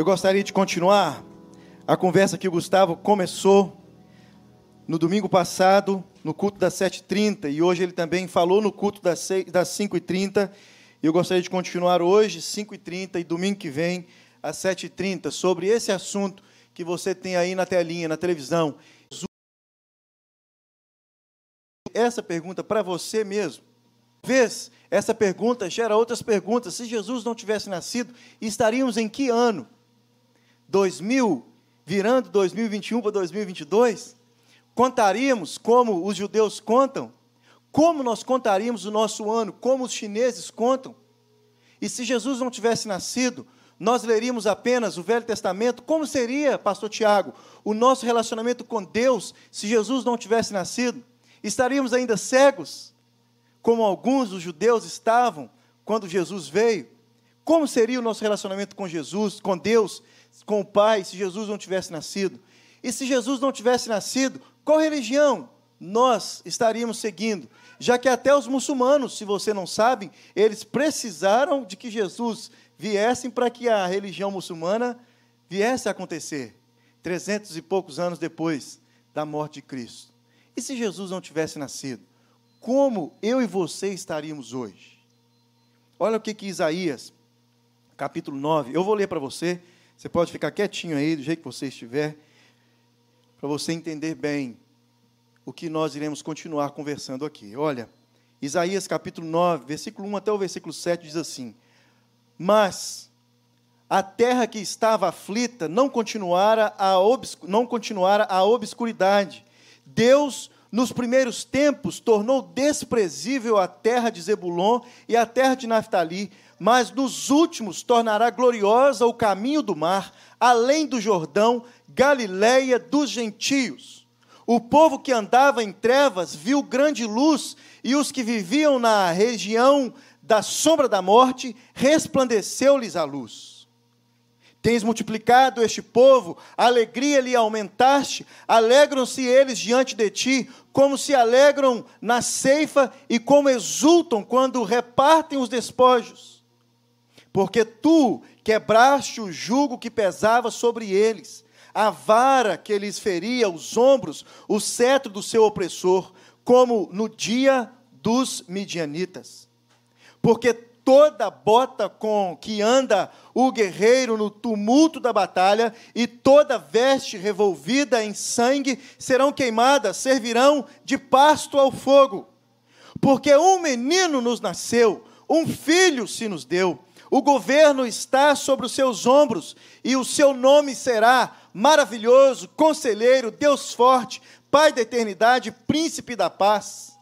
Eu gostaria de continuar a conversa que o Gustavo começou no domingo passado, no culto das 7h30, e hoje ele também falou no culto das 5h30. E eu gostaria de continuar hoje, 5h30, e domingo que vem, às 7h30, sobre esse assunto que você tem aí na telinha, na televisão. Essa pergunta para você mesmo. Talvez essa pergunta gera outras perguntas. Se Jesus não tivesse nascido, estaríamos em que ano? 2000, virando 2021 para 2022, contaríamos como os judeus contam? Como nós contaríamos o nosso ano? Como os chineses contam? E se Jesus não tivesse nascido, nós leríamos apenas o Velho Testamento, como seria, pastor Tiago, o nosso relacionamento com Deus se Jesus não tivesse nascido? Estaríamos ainda cegos, como alguns dos judeus estavam quando Jesus veio? Como seria o nosso relacionamento com Jesus, com Deus, com o Pai, se Jesus não tivesse nascido. E se Jesus não tivesse nascido, qual religião nós estaríamos seguindo? Já que até os muçulmanos, se você não sabe, eles precisaram de que Jesus viesse para que a religião muçulmana viesse a acontecer, trezentos e poucos anos depois da morte de Cristo. E se Jesus não tivesse nascido, como eu e você estaríamos hoje? Olha o que, que Isaías, capítulo 9, eu vou ler para você, você pode ficar quietinho aí, do jeito que você estiver, para você entender bem o que nós iremos continuar conversando aqui. Olha, Isaías capítulo 9, versículo 1 até o versículo 7 diz assim: Mas a terra que estava aflita não continuara a, não continuara a obscuridade. Deus, nos primeiros tempos, tornou desprezível a terra de Zebulon e a terra de Naftali, mas nos últimos tornará gloriosa o caminho do mar, além do Jordão, Galiléia dos gentios. O povo que andava em trevas viu grande luz, e os que viviam na região da sombra da morte, resplandeceu-lhes a luz. Tens multiplicado este povo, a alegria lhe aumentaste, alegram-se eles diante de ti, como se alegram na ceifa e como exultam quando repartem os despojos porque tu quebraste o jugo que pesava sobre eles, a vara que lhes feria os ombros, o cetro do seu opressor, como no dia dos midianitas. Porque toda bota com que anda o guerreiro no tumulto da batalha e toda veste revolvida em sangue serão queimadas, servirão de pasto ao fogo. Porque um menino nos nasceu, um filho se nos deu o governo está sobre os seus ombros, e o seu nome será maravilhoso, conselheiro, Deus forte, Pai da eternidade, príncipe da paz,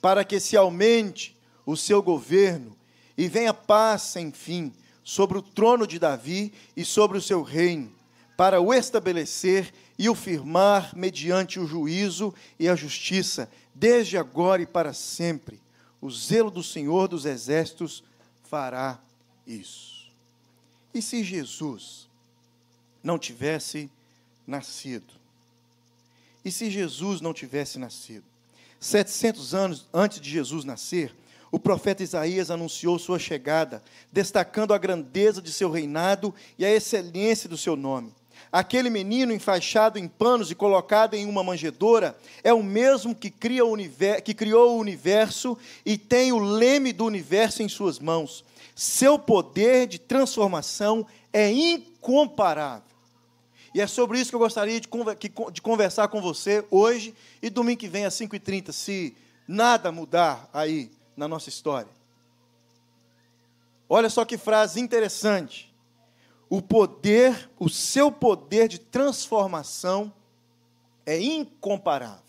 para que se aumente o seu governo e venha paz sem fim sobre o trono de Davi e sobre o seu reino, para o estabelecer e o firmar mediante o juízo e a justiça, desde agora e para sempre. O zelo do Senhor dos exércitos fará isso. E se Jesus não tivesse nascido? E se Jesus não tivesse nascido? 700 anos antes de Jesus nascer, o profeta Isaías anunciou sua chegada, destacando a grandeza de seu reinado e a excelência do seu nome. Aquele menino enfaixado em panos e colocado em uma manjedoura é o mesmo que, cria o que criou o universo e tem o leme do universo em suas mãos. Seu poder de transformação é incomparável. E é sobre isso que eu gostaria de, de conversar com você hoje e domingo que vem às 5h30, se nada mudar aí na nossa história. Olha só que frase interessante. O poder, o seu poder de transformação é incomparável.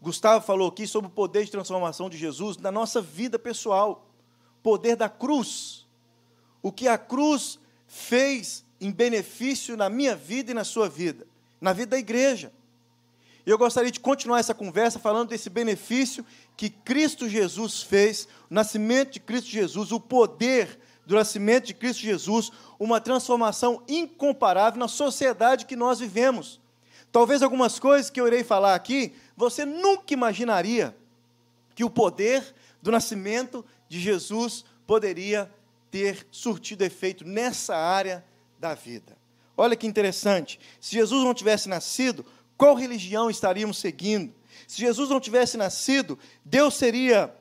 Gustavo falou aqui sobre o poder de transformação de Jesus na nossa vida pessoal poder da cruz. O que a cruz fez em benefício na minha vida e na sua vida, na vida da igreja. E eu gostaria de continuar essa conversa falando desse benefício que Cristo Jesus fez, o nascimento de Cristo Jesus, o poder do nascimento de Cristo Jesus, uma transformação incomparável na sociedade que nós vivemos. Talvez algumas coisas que eu irei falar aqui, você nunca imaginaria que o poder do nascimento de Jesus poderia ter surtido efeito nessa área da vida. Olha que interessante. Se Jesus não tivesse nascido, qual religião estaríamos seguindo? Se Jesus não tivesse nascido, Deus seria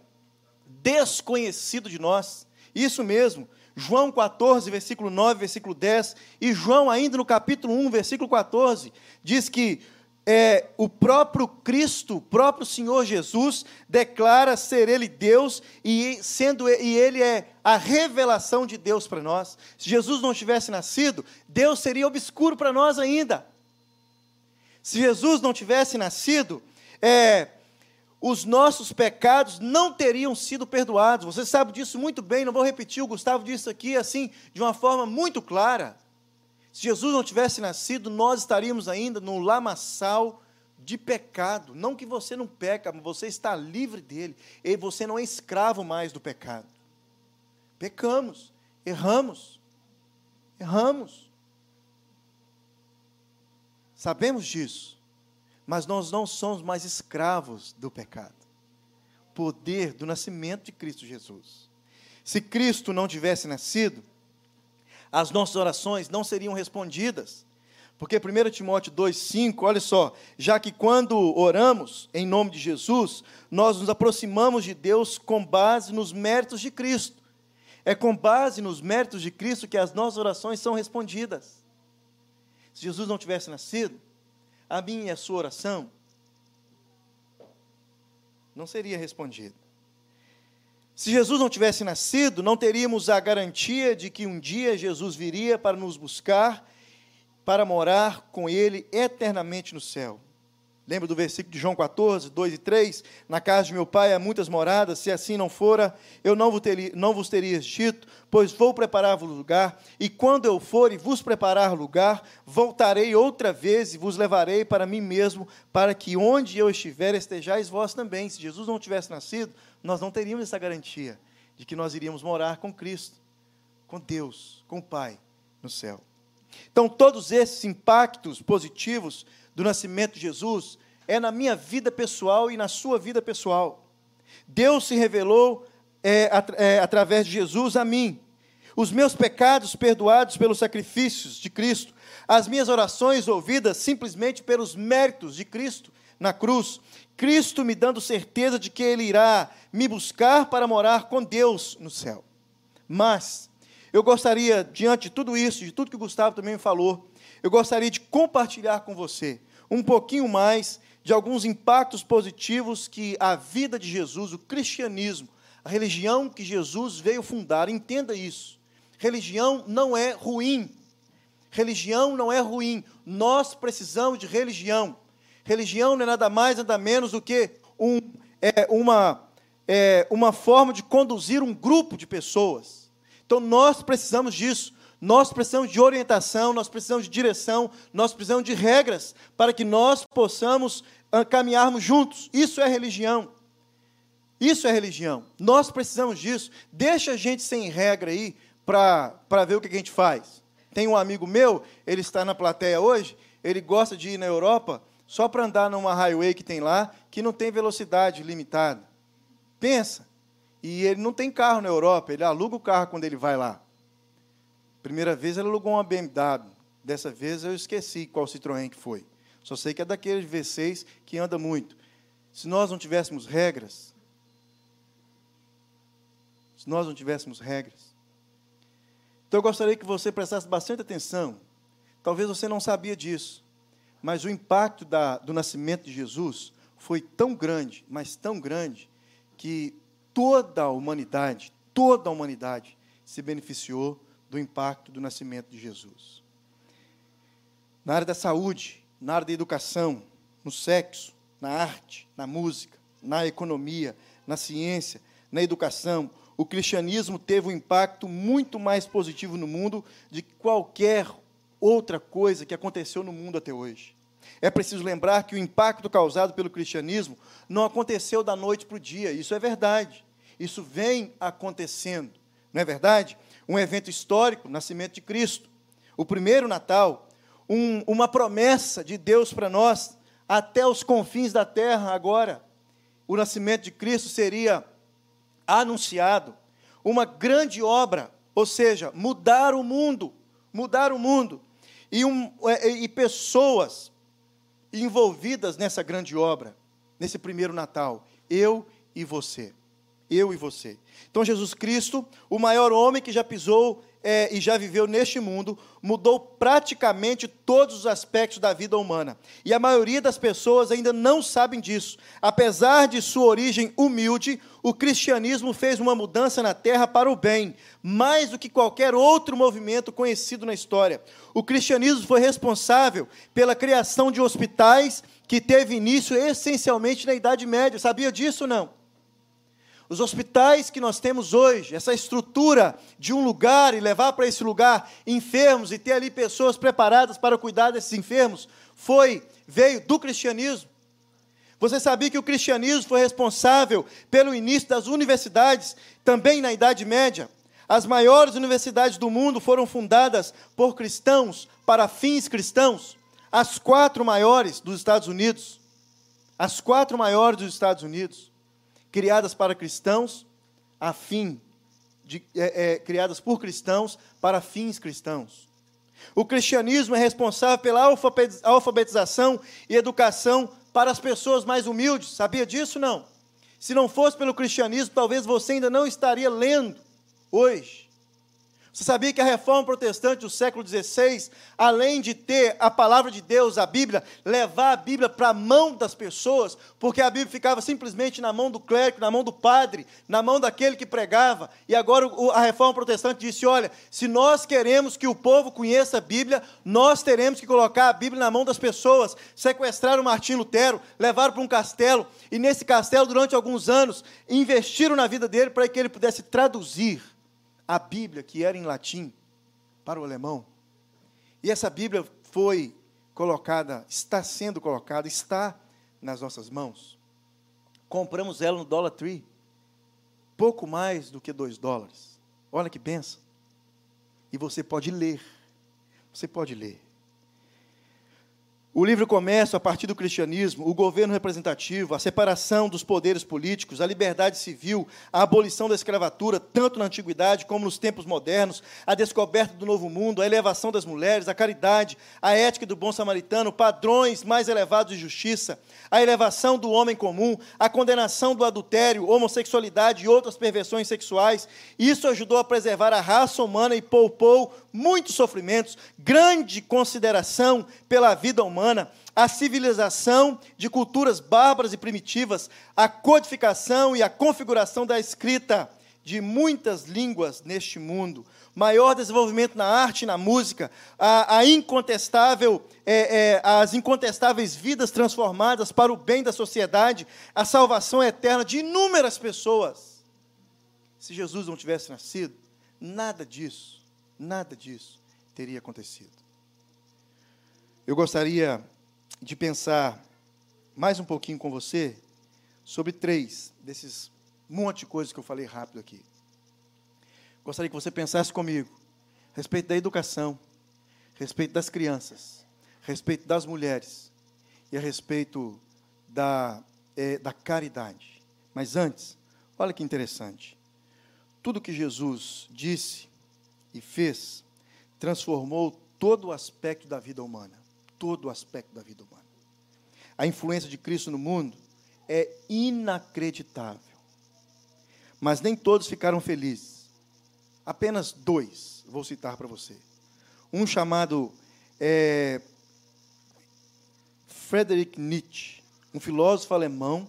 desconhecido de nós. Isso mesmo. João 14, versículo 9, versículo 10, e João, ainda no capítulo 1, versículo 14, diz que é, o próprio Cristo, o próprio Senhor Jesus, declara ser Ele Deus e, sendo, e Ele é a revelação de Deus para nós. Se Jesus não tivesse nascido, Deus seria obscuro para nós ainda. Se Jesus não tivesse nascido, é, os nossos pecados não teriam sido perdoados. Você sabe disso muito bem, não vou repetir, o Gustavo disse aqui assim, de uma forma muito clara. Se Jesus não tivesse nascido, nós estaríamos ainda no lamaçal de pecado. Não que você não peca, mas você está livre dele. E você não é escravo mais do pecado. Pecamos, erramos, erramos. Sabemos disso, mas nós não somos mais escravos do pecado. Poder do nascimento de Cristo Jesus. Se Cristo não tivesse nascido, as nossas orações não seriam respondidas. Porque 1 Timóteo 2,5, olha só, já que quando oramos em nome de Jesus, nós nos aproximamos de Deus com base nos méritos de Cristo. É com base nos méritos de Cristo que as nossas orações são respondidas. Se Jesus não tivesse nascido, a minha e a sua oração não seria respondida. Se Jesus não tivesse nascido, não teríamos a garantia de que um dia Jesus viria para nos buscar, para morar com Ele eternamente no céu. Lembra do versículo de João 14, 2 e 3? Na casa de meu pai há muitas moradas, se assim não fora, eu não vos teria, não vos teria dito, pois vou preparar-vos lugar, e quando eu for e vos preparar lugar, voltarei outra vez e vos levarei para mim mesmo, para que onde eu estiver estejais vós também. Se Jesus não tivesse nascido, nós não teríamos essa garantia de que nós iríamos morar com Cristo, com Deus, com o Pai no céu. Então, todos esses impactos positivos do nascimento de Jesus é na minha vida pessoal e na sua vida pessoal. Deus se revelou é, at é, através de Jesus a mim. Os meus pecados perdoados pelos sacrifícios de Cristo, as minhas orações ouvidas simplesmente pelos méritos de Cristo na cruz, Cristo me dando certeza de que Ele irá me buscar para morar com Deus no céu. Mas, eu gostaria, diante de tudo isso, de tudo que o Gustavo também falou, eu gostaria de compartilhar com você um pouquinho mais de alguns impactos positivos que a vida de Jesus, o cristianismo, a religião que Jesus veio fundar, entenda isso. Religião não é ruim. Religião não é ruim. Nós precisamos de religião. Religião não é nada mais, nada menos do que um, é, uma, é, uma forma de conduzir um grupo de pessoas. Então nós precisamos disso. Nós precisamos de orientação, nós precisamos de direção, nós precisamos de regras para que nós possamos uh, caminharmos juntos. Isso é religião. Isso é religião. Nós precisamos disso. Deixa a gente sem regra aí para ver o que a gente faz. Tem um amigo meu, ele está na plateia hoje, ele gosta de ir na Europa só para andar numa highway que tem lá, que não tem velocidade limitada. Pensa. E ele não tem carro na Europa, ele aluga o carro quando ele vai lá. Primeira vez ele alugou uma BMW. Dessa vez eu esqueci qual Citroën que foi. Só sei que é daqueles V6 que anda muito. Se nós não tivéssemos regras, se nós não tivéssemos regras, então eu gostaria que você prestasse bastante atenção. Talvez você não sabia disso. Mas o impacto da, do nascimento de Jesus foi tão grande, mas tão grande, que toda a humanidade, toda a humanidade se beneficiou do impacto do nascimento de Jesus. Na área da saúde, na área da educação, no sexo, na arte, na música, na economia, na ciência, na educação, o cristianismo teve um impacto muito mais positivo no mundo de qualquer outra coisa que aconteceu no mundo até hoje. É preciso lembrar que o impacto causado pelo cristianismo não aconteceu da noite para o dia, isso é verdade. Isso vem acontecendo, não é verdade? Um evento histórico, o nascimento de Cristo. O primeiro Natal, um, uma promessa de Deus para nós, até os confins da terra agora. O nascimento de Cristo seria anunciado. Uma grande obra, ou seja, mudar o mundo, mudar o mundo. e, um, é, e pessoas envolvidas nessa grande obra, nesse primeiro Natal. Eu e você. Eu e você. Então, Jesus Cristo, o maior homem que já pisou é, e já viveu neste mundo, mudou praticamente todos os aspectos da vida humana. E a maioria das pessoas ainda não sabem disso. Apesar de sua origem humilde, o cristianismo fez uma mudança na terra para o bem, mais do que qualquer outro movimento conhecido na história. O cristianismo foi responsável pela criação de hospitais que teve início essencialmente na Idade Média. Sabia disso ou não? Os hospitais que nós temos hoje, essa estrutura de um lugar e levar para esse lugar enfermos e ter ali pessoas preparadas para cuidar desses enfermos, foi veio do cristianismo. Você sabia que o cristianismo foi responsável pelo início das universidades, também na Idade Média? As maiores universidades do mundo foram fundadas por cristãos para fins cristãos. As quatro maiores dos Estados Unidos. As quatro maiores dos Estados Unidos criadas para cristãos, a fim de, é, é, criadas por cristãos para fins cristãos. O cristianismo é responsável pela alfabetização e educação para as pessoas mais humildes. Sabia disso? Não. Se não fosse pelo cristianismo, talvez você ainda não estaria lendo hoje. Você sabia que a reforma protestante do século XVI, além de ter a palavra de Deus, a Bíblia, levar a Bíblia para a mão das pessoas, porque a Bíblia ficava simplesmente na mão do clérigo, na mão do padre, na mão daquele que pregava, e agora a reforma protestante disse: olha, se nós queremos que o povo conheça a Bíblia, nós teremos que colocar a Bíblia na mão das pessoas. Sequestraram Martim Lutero, levaram para um castelo, e nesse castelo, durante alguns anos, investiram na vida dele para que ele pudesse traduzir a Bíblia, que era em latim, para o alemão. E essa Bíblia foi colocada, está sendo colocada, está nas nossas mãos. Compramos ela no Dollar Tree, pouco mais do que dois dólares. Olha que benção. E você pode ler, você pode ler. O livro começa a partir do cristianismo, o governo representativo, a separação dos poderes políticos, a liberdade civil, a abolição da escravatura, tanto na antiguidade como nos tempos modernos, a descoberta do novo mundo, a elevação das mulheres, a caridade, a ética do bom samaritano, padrões mais elevados de justiça, a elevação do homem comum, a condenação do adultério, homossexualidade e outras perversões sexuais. Isso ajudou a preservar a raça humana e poupou muitos sofrimentos, grande consideração pela vida humana, a civilização de culturas bárbaras e primitivas, a codificação e a configuração da escrita de muitas línguas neste mundo, maior desenvolvimento na arte e na música, a, a incontestável, é, é, as incontestáveis vidas transformadas para o bem da sociedade, a salvação eterna de inúmeras pessoas. Se Jesus não tivesse nascido, nada disso nada disso teria acontecido. Eu gostaria de pensar mais um pouquinho com você sobre três desses monte de coisas que eu falei rápido aqui. Gostaria que você pensasse comigo a respeito da educação, a respeito das crianças, a respeito das mulheres e a respeito da, é, da caridade. Mas antes, olha que interessante. Tudo que Jesus disse e fez, transformou todo o aspecto da vida humana. Todo o aspecto da vida humana. A influência de Cristo no mundo é inacreditável. Mas nem todos ficaram felizes. Apenas dois vou citar para você. Um chamado é, Friedrich Nietzsche, um filósofo alemão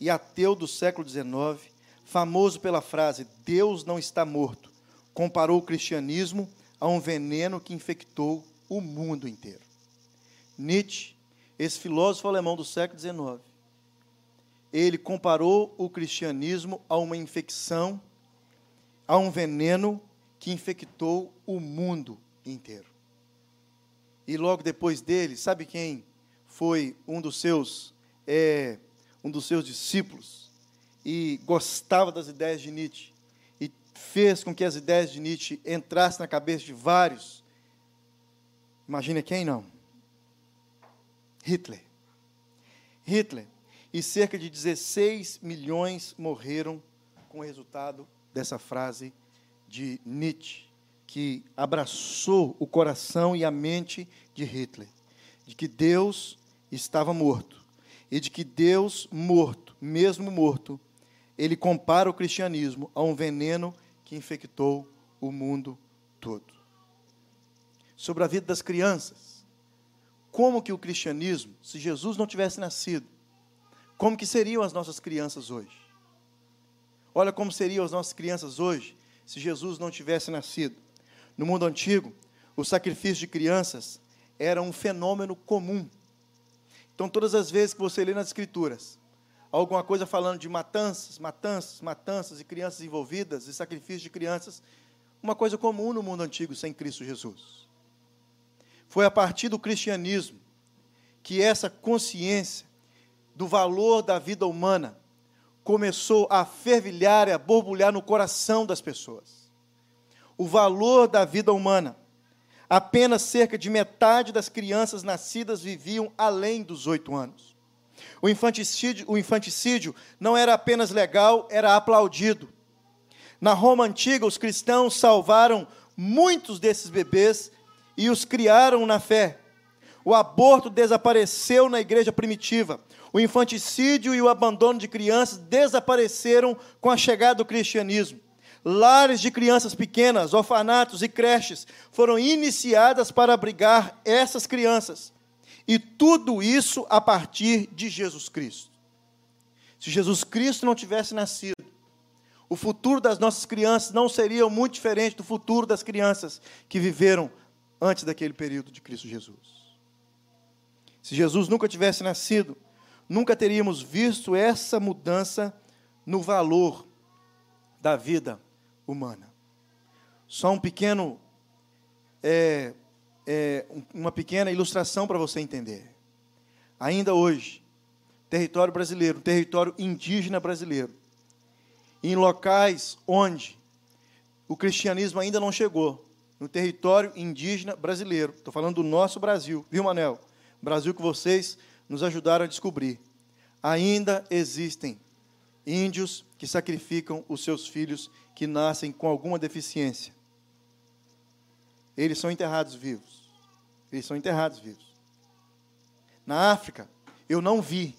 e ateu do século XIX, famoso pela frase: Deus não está morto comparou o cristianismo a um veneno que infectou o mundo inteiro. Nietzsche, esse filósofo alemão do século XIX, ele comparou o cristianismo a uma infecção, a um veneno que infectou o mundo inteiro. E logo depois dele, sabe quem foi um dos seus é, um dos seus discípulos e gostava das ideias de Nietzsche? Fez com que as ideias de Nietzsche entrassem na cabeça de vários. Imagina quem não? Hitler. Hitler. E cerca de 16 milhões morreram com o resultado dessa frase de Nietzsche. que abraçou o coração e a mente de Hitler, de que Deus estava morto e de que Deus morto, mesmo morto, ele compara o cristianismo a um veneno que infectou o mundo todo. Sobre a vida das crianças, como que o cristianismo, se Jesus não tivesse nascido, como que seriam as nossas crianças hoje? Olha como seriam as nossas crianças hoje se Jesus não tivesse nascido. No mundo antigo, o sacrifício de crianças era um fenômeno comum. Então, todas as vezes que você lê nas Escrituras, alguma coisa falando de matanças, matanças, matanças e crianças envolvidas, e sacrifício de crianças, uma coisa comum no mundo antigo sem Cristo Jesus. Foi a partir do cristianismo que essa consciência do valor da vida humana começou a fervilhar e a borbulhar no coração das pessoas o valor da vida humana. Apenas cerca de metade das crianças nascidas viviam além dos oito anos. O infanticídio, o infanticídio não era apenas legal, era aplaudido. Na Roma antiga, os cristãos salvaram muitos desses bebês e os criaram na fé. O aborto desapareceu na igreja primitiva. O infanticídio e o abandono de crianças desapareceram com a chegada do cristianismo. Lares de crianças pequenas, orfanatos e creches foram iniciadas para abrigar essas crianças. E tudo isso a partir de Jesus Cristo. Se Jesus Cristo não tivesse nascido, o futuro das nossas crianças não seria muito diferente do futuro das crianças que viveram antes daquele período de Cristo Jesus. Se Jesus nunca tivesse nascido, nunca teríamos visto essa mudança no valor da vida humana. Só um pequeno, é, é, uma pequena ilustração para você entender. Ainda hoje, território brasileiro, território indígena brasileiro, em locais onde o cristianismo ainda não chegou, no território indígena brasileiro, estou falando do nosso Brasil, viu, Manel? Brasil que vocês nos ajudaram a descobrir. Ainda existem índios que sacrificam os seus filhos que nascem com alguma deficiência. Eles são enterrados vivos. Eles são enterrados vivos. Na África, eu não vi,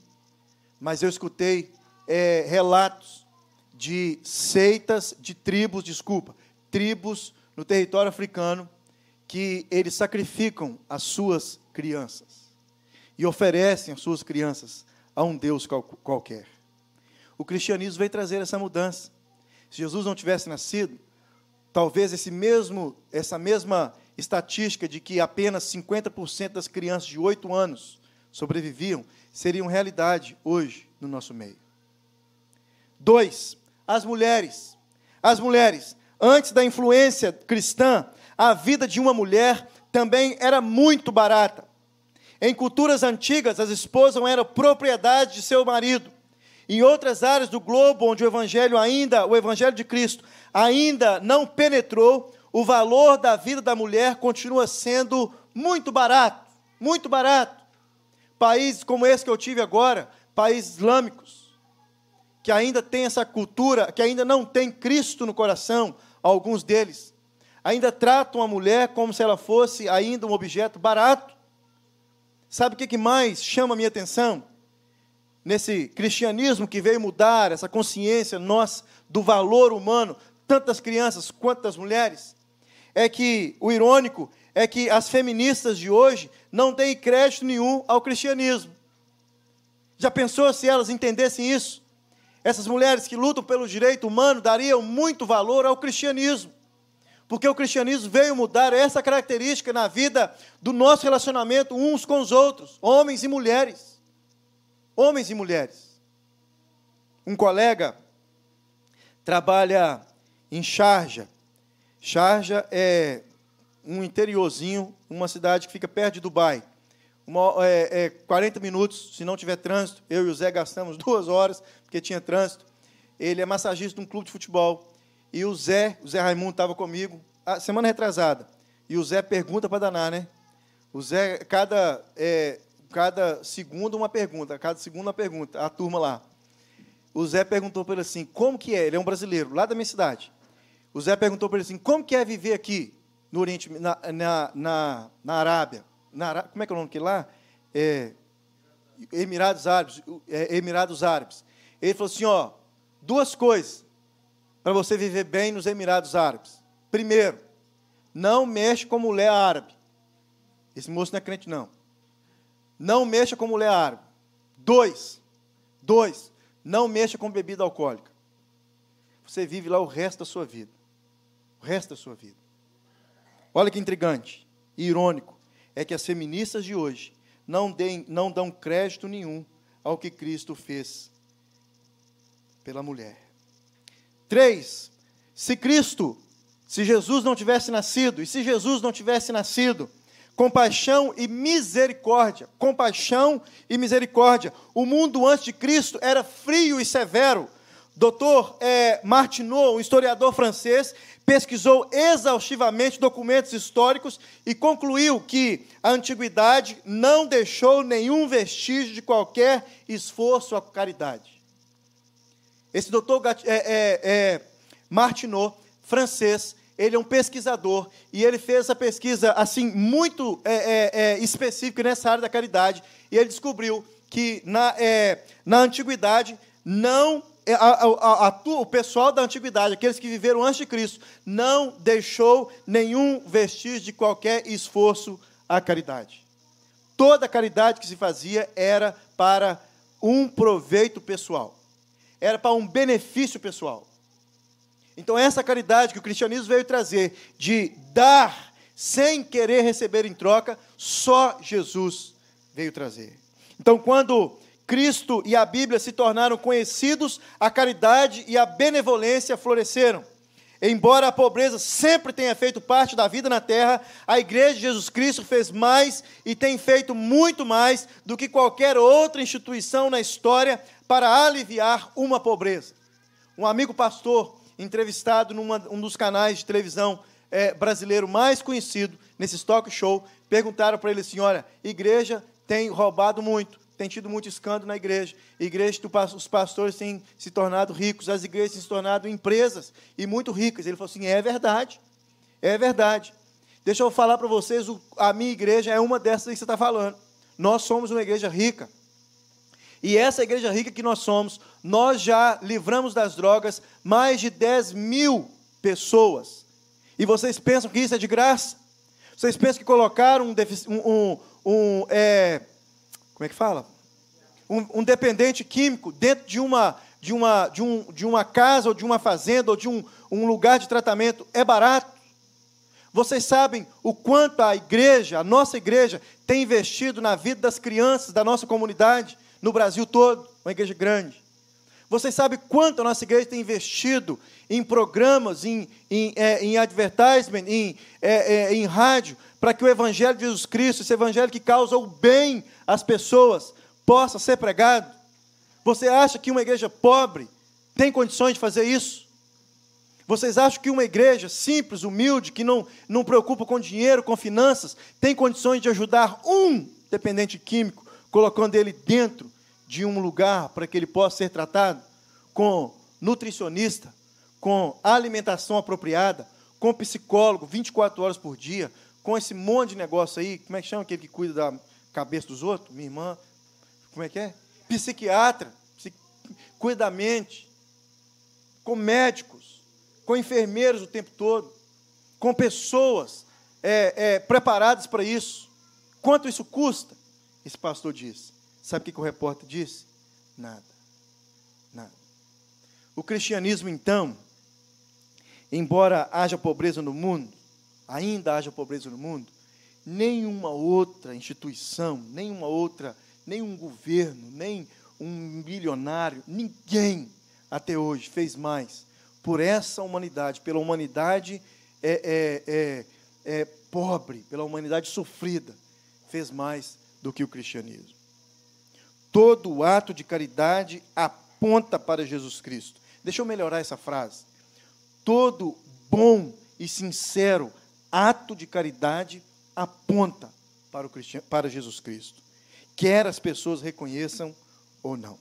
mas eu escutei é, relatos de seitas, de tribos, desculpa, tribos no território africano, que eles sacrificam as suas crianças e oferecem as suas crianças a um Deus qualquer. O cristianismo veio trazer essa mudança. Se Jesus não tivesse nascido, talvez esse mesmo, essa mesma estatística de que apenas 50% das crianças de 8 anos sobreviviam, seriam realidade hoje no nosso meio. Dois, as mulheres. As mulheres, antes da influência cristã, a vida de uma mulher também era muito barata. Em culturas antigas, as esposas eram propriedade de seu marido. Em outras áreas do globo onde o evangelho ainda, o evangelho de Cristo ainda não penetrou, o valor da vida da mulher continua sendo muito barato, muito barato. Países como esse que eu tive agora, países islâmicos, que ainda tem essa cultura, que ainda não tem Cristo no coração, alguns deles, ainda tratam a mulher como se ela fosse ainda um objeto barato. Sabe o que mais chama a minha atenção? Nesse cristianismo que veio mudar essa consciência nossa do valor humano, tanto das crianças quanto das mulheres, é que o irônico é que as feministas de hoje não têm crédito nenhum ao cristianismo. Já pensou se elas entendessem isso? Essas mulheres que lutam pelo direito humano dariam muito valor ao cristianismo. Porque o cristianismo veio mudar essa característica na vida do nosso relacionamento uns com os outros, homens e mulheres homens e mulheres. Um colega trabalha em Sharjah. Sharjah é um interiorzinho, uma cidade que fica perto de Dubai. Uma, é, é 40 minutos, se não tiver trânsito. Eu e o Zé gastamos duas horas, porque tinha trânsito. Ele é massagista de um clube de futebol. E o Zé, o Zé Raimundo estava comigo, a semana retrasada. E o Zé pergunta para danar, né? O Zé, cada é, cada segundo uma pergunta, cada segundo uma pergunta, a turma lá. O Zé perguntou para ele assim, como que é? Ele é um brasileiro, lá da minha cidade. O Zé perguntou para ele assim, como que é viver aqui? no Oriente, na, na, na, na Arábia. Na, como é que é o nome que lá? É, Emirados Árabes, é, Emirados Árabes. Ele falou assim: ó, duas coisas para você viver bem nos Emirados Árabes. Primeiro, não mexe com mulher árabe. Esse moço não é crente, não. Não mexa com mulher árabe. Dois, dois, não mexa com bebida alcoólica. Você vive lá o resto da sua vida. O resto da sua vida. Olha que intrigante e irônico. É que as feministas de hoje não, deem, não dão crédito nenhum ao que Cristo fez pela mulher. Três, se Cristo, se Jesus não tivesse nascido, e se Jesus não tivesse nascido, compaixão e misericórdia, compaixão e misericórdia. O mundo antes de Cristo era frio e severo. Doutor é, Martineau, um historiador francês, pesquisou exaustivamente documentos históricos e concluiu que a antiguidade não deixou nenhum vestígio de qualquer esforço à caridade. Esse doutor é, é, é, Martineau, francês, ele é um pesquisador e ele fez essa pesquisa assim muito é, é, é específica nessa área da caridade e ele descobriu que na, é, na antiguidade não é, a, a, a, o pessoal da antiguidade, aqueles que viveram antes de Cristo, não deixou nenhum vestígio de qualquer esforço à caridade. Toda a caridade que se fazia era para um proveito pessoal, era para um benefício pessoal. Então, essa caridade que o cristianismo veio trazer, de dar sem querer receber em troca, só Jesus veio trazer. Então, quando Cristo e a Bíblia se tornaram conhecidos, a caridade e a benevolência floresceram. Embora a pobreza sempre tenha feito parte da vida na terra, a Igreja de Jesus Cristo fez mais e tem feito muito mais do que qualquer outra instituição na história para aliviar uma pobreza. Um amigo pastor, entrevistado num um dos canais de televisão é, brasileiro mais conhecido, nesse talk show, perguntaram para ele assim: olha, igreja tem roubado muito, tem tido muito escândalo na igreja. Igreja, os pastores têm se tornado ricos, as igrejas têm se tornado empresas e muito ricas. Ele falou assim: é verdade, é verdade. Deixa eu falar para vocês, a minha igreja é uma dessas que você está falando. Nós somos uma igreja rica. E essa igreja rica que nós somos, nós já livramos das drogas mais de 10 mil pessoas. E vocês pensam que isso é de graça? Vocês pensam que colocaram um, um, um é, como é que fala? Um, um, dependente químico dentro de uma, de, uma, de, um, de uma casa ou de uma fazenda ou de um, um lugar de tratamento é barato. Vocês sabem o quanto a igreja, a nossa igreja, tem investido na vida das crianças da nossa comunidade, no Brasil todo, uma igreja grande. Vocês sabem quanto a nossa igreja tem investido em programas, em, em, é, em advertisement, em, é, é, em rádio, para que o Evangelho de Jesus Cristo, esse Evangelho que causa o bem às pessoas, possa ser pregado? Você acha que uma igreja pobre tem condições de fazer isso? Vocês acham que uma igreja simples, humilde, que não, não preocupa com dinheiro, com finanças, tem condições de ajudar um dependente químico, colocando ele dentro de um lugar para que ele possa ser tratado com nutricionista, com alimentação apropriada, com psicólogo 24 horas por dia, com esse monte de negócio aí, como é que chama aquele que cuida da cabeça dos outros? Minha irmã, como é que é? Psiquiatra, cuida da mente, com médicos, com enfermeiros o tempo todo, com pessoas é, é, preparadas para isso. Quanto isso custa? Esse pastor disse. Sabe o que, o repórter disse? Nada. Nada. O cristianismo, então, embora haja pobreza no mundo, ainda haja pobreza no mundo, nenhuma outra instituição, nenhuma outra, nenhum governo, nem um milionário, ninguém até hoje fez mais por essa humanidade, pela humanidade é, é, é, é pobre, pela humanidade sofrida, fez mais do que o cristianismo. Todo ato de caridade aponta para Jesus Cristo. Deixa eu melhorar essa frase. Todo bom e sincero ato de caridade aponta para, o para Jesus Cristo, quer as pessoas reconheçam ou não.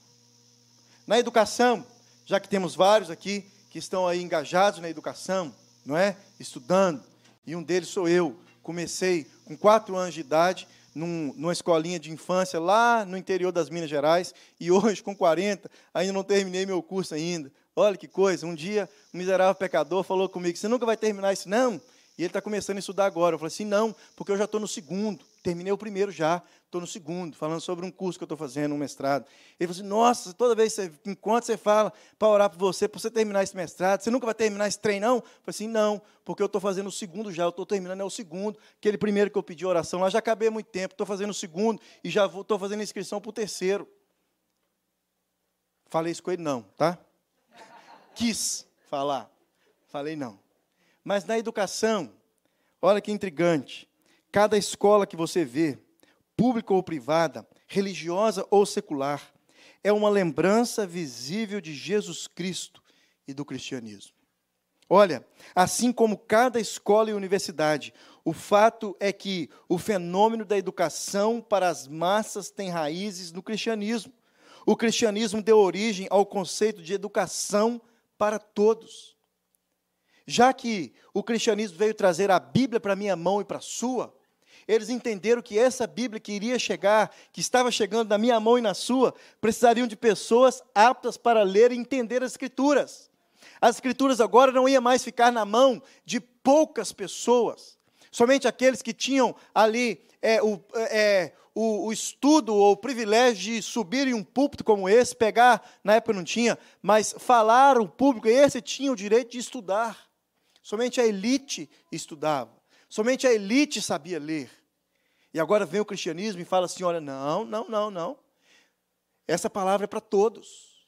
Na educação, já que temos vários aqui que estão aí engajados na educação, não é? Estudando E um deles sou eu. Comecei com quatro anos de idade, num, numa escolinha de infância lá no interior das Minas Gerais, e hoje, com 40, ainda não terminei meu curso ainda. Olha que coisa, um dia um miserável pecador falou comigo, você nunca vai terminar isso, não? E ele está começando a estudar agora. Eu falei assim, não, porque eu já estou no segundo. Terminei o primeiro já, estou no segundo, falando sobre um curso que eu estou fazendo, um mestrado. Ele falou assim, nossa, toda vez que você, enquanto você fala para orar por você, para você terminar esse mestrado, você nunca vai terminar esse trem, não? Eu falei assim, não, porque eu estou fazendo o segundo já, eu estou terminando é o segundo. Aquele primeiro que eu pedi oração lá, já acabei há muito tempo, estou fazendo o segundo e já estou fazendo inscrição para o terceiro. Falei isso com ele, não, tá? Quis falar. Falei não. Mas na educação, olha que intrigante. Cada escola que você vê, pública ou privada, religiosa ou secular, é uma lembrança visível de Jesus Cristo e do cristianismo. Olha, assim como cada escola e universidade, o fato é que o fenômeno da educação para as massas tem raízes no cristianismo. O cristianismo deu origem ao conceito de educação para todos. Já que o cristianismo veio trazer a Bíblia para minha mão e para a sua, eles entenderam que essa Bíblia que iria chegar, que estava chegando na minha mão e na sua, precisariam de pessoas aptas para ler e entender as Escrituras. As Escrituras agora não iam mais ficar na mão de poucas pessoas, somente aqueles que tinham ali é, o, é, o, o, estudo ou o privilégio de subir em um púlpito como esse, pegar, na época não tinha, mas falar o público, esse tinha o direito de estudar. Somente a elite estudava. Somente a elite sabia ler. E agora vem o cristianismo e fala assim: olha, não, não, não, não. Essa palavra é para todos.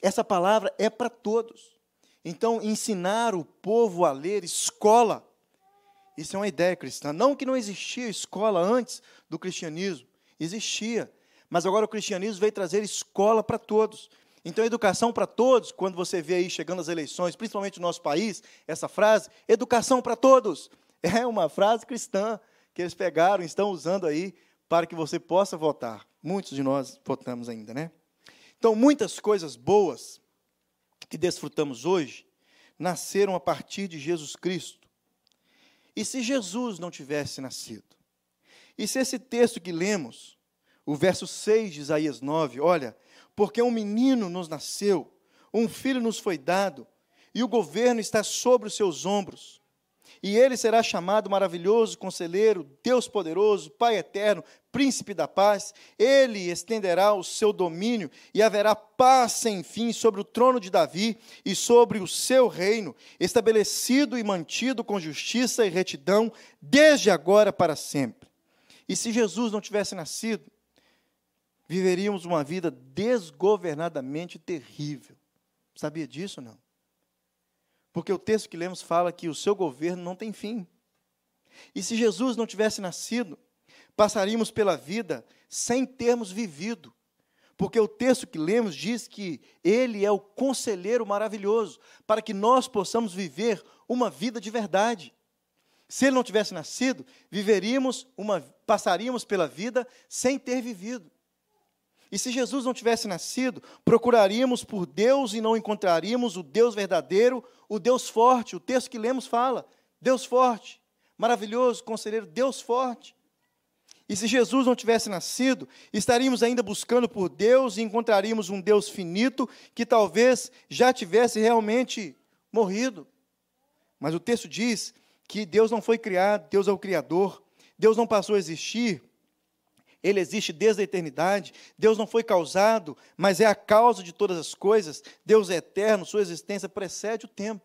Essa palavra é para todos. Então, ensinar o povo a ler, escola, isso é uma ideia cristã. Não que não existia escola antes do cristianismo, existia. Mas agora o cristianismo veio trazer escola para todos. Então, educação para todos, quando você vê aí chegando as eleições, principalmente no nosso país, essa frase, educação para todos, é uma frase cristã que eles pegaram estão usando aí para que você possa votar. Muitos de nós votamos ainda, né? Então, muitas coisas boas que desfrutamos hoje nasceram a partir de Jesus Cristo. E se Jesus não tivesse nascido? E se esse texto que lemos, o verso 6 de Isaías 9, olha, porque um menino nos nasceu, um filho nos foi dado, e o governo está sobre os seus ombros. E ele será chamado maravilhoso, conselheiro, Deus poderoso, Pai eterno, príncipe da paz. Ele estenderá o seu domínio e haverá paz sem fim sobre o trono de Davi e sobre o seu reino, estabelecido e mantido com justiça e retidão desde agora para sempre. E se Jesus não tivesse nascido, viveríamos uma vida desgovernadamente terrível. Sabia disso ou não? Porque o texto que lemos fala que o seu governo não tem fim. E se Jesus não tivesse nascido, passaríamos pela vida sem termos vivido. Porque o texto que lemos diz que ele é o conselheiro maravilhoso, para que nós possamos viver uma vida de verdade. Se ele não tivesse nascido, viveríamos uma passaríamos pela vida sem ter vivido. E se Jesus não tivesse nascido, procuraríamos por Deus e não encontraríamos o Deus verdadeiro, o Deus forte. O texto que lemos fala: Deus forte, maravilhoso, conselheiro, Deus forte. E se Jesus não tivesse nascido, estaríamos ainda buscando por Deus e encontraríamos um Deus finito que talvez já tivesse realmente morrido. Mas o texto diz que Deus não foi criado, Deus é o Criador. Deus não passou a existir ele existe desde a eternidade. Deus não foi causado, mas é a causa de todas as coisas. Deus é eterno, sua existência precede o tempo.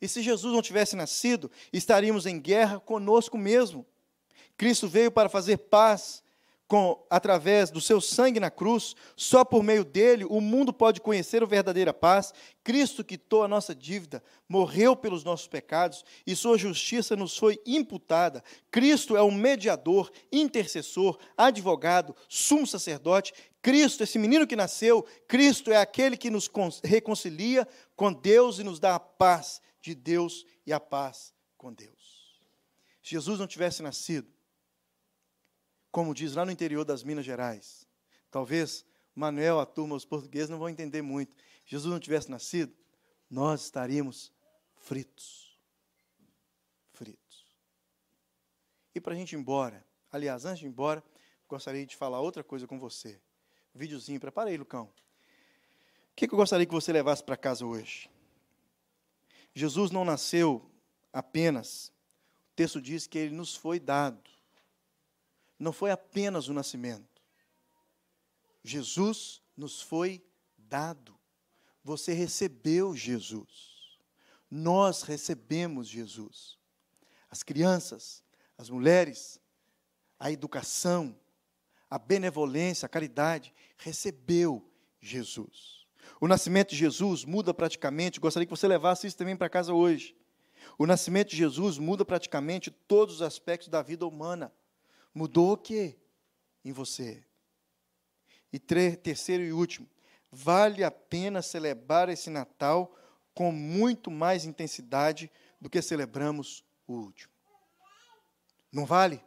E se Jesus não tivesse nascido, estaríamos em guerra conosco mesmo. Cristo veio para fazer paz com, através do seu sangue na cruz, só por meio dele o mundo pode conhecer a verdadeira paz. Cristo quitou a nossa dívida, morreu pelos nossos pecados e sua justiça nos foi imputada. Cristo é o mediador, intercessor, advogado, sumo sacerdote. Cristo, esse menino que nasceu, Cristo é aquele que nos reconcilia com Deus e nos dá a paz de Deus e a paz com Deus. Se Jesus não tivesse nascido, como diz lá no interior das Minas Gerais. Talvez Manuel, a turma, os portugueses não vão entender muito. Se Jesus não tivesse nascido, nós estaríamos fritos. Fritos. E para a gente ir embora, aliás, antes de ir embora, gostaria de falar outra coisa com você. Videozinho, prepara aí, Lucão. O que eu gostaria que você levasse para casa hoje? Jesus não nasceu apenas, o texto diz que ele nos foi dado. Não foi apenas o nascimento. Jesus nos foi dado. Você recebeu Jesus. Nós recebemos Jesus. As crianças, as mulheres, a educação, a benevolência, a caridade, recebeu Jesus. O nascimento de Jesus muda praticamente, gostaria que você levasse isso também para casa hoje. O nascimento de Jesus muda praticamente todos os aspectos da vida humana. Mudou o que em você? E terceiro e último, vale a pena celebrar esse Natal com muito mais intensidade do que celebramos o último. Não vale?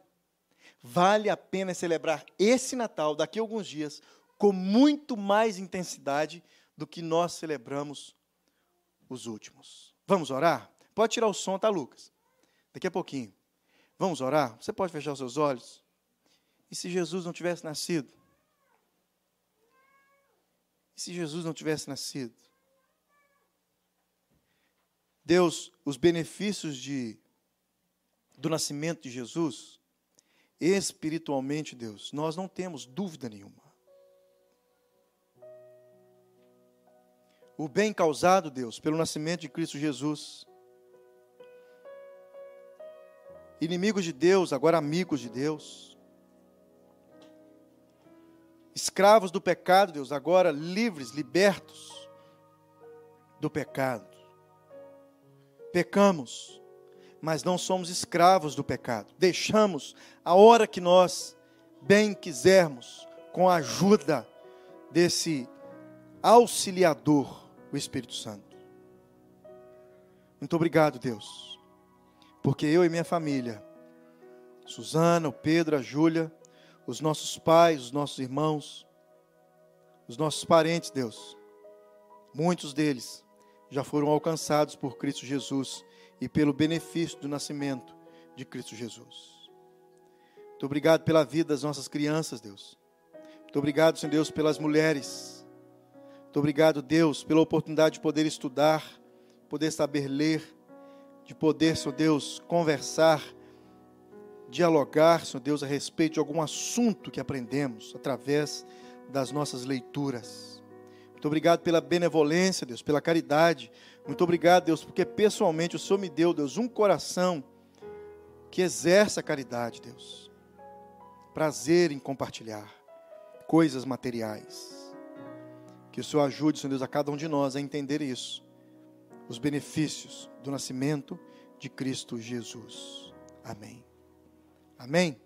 Vale a pena celebrar esse Natal daqui a alguns dias com muito mais intensidade do que nós celebramos os últimos. Vamos orar? Pode tirar o som, tá, Lucas? Daqui a pouquinho. Vamos orar? Você pode fechar os seus olhos? E se Jesus não tivesse nascido? E se Jesus não tivesse nascido? Deus, os benefícios de, do nascimento de Jesus, espiritualmente, Deus, nós não temos dúvida nenhuma. O bem causado, Deus, pelo nascimento de Cristo Jesus. Inimigos de Deus, agora amigos de Deus. Escravos do pecado, Deus, agora livres, libertos do pecado. Pecamos, mas não somos escravos do pecado. Deixamos a hora que nós bem quisermos, com a ajuda desse auxiliador, o Espírito Santo. Muito obrigado, Deus, porque eu e minha família, Suzana, o Pedro, a Júlia, os nossos pais, os nossos irmãos, os nossos parentes, Deus, muitos deles já foram alcançados por Cristo Jesus e pelo benefício do nascimento de Cristo Jesus. Muito obrigado pela vida das nossas crianças, Deus. Muito obrigado, Senhor Deus, pelas mulheres. Muito obrigado, Deus, pela oportunidade de poder estudar, poder saber ler, de poder, Senhor Deus, conversar, dialogar, Senhor Deus, a respeito de algum assunto que aprendemos através das nossas leituras. Muito obrigado pela benevolência, Deus, pela caridade, muito obrigado, Deus, porque pessoalmente o Senhor me deu, Deus, um coração que exerce a caridade, Deus. Prazer em compartilhar coisas materiais. Que o Senhor ajude, Senhor Deus, a cada um de nós a entender isso. Os benefícios do nascimento de Cristo Jesus. Amém. Amém.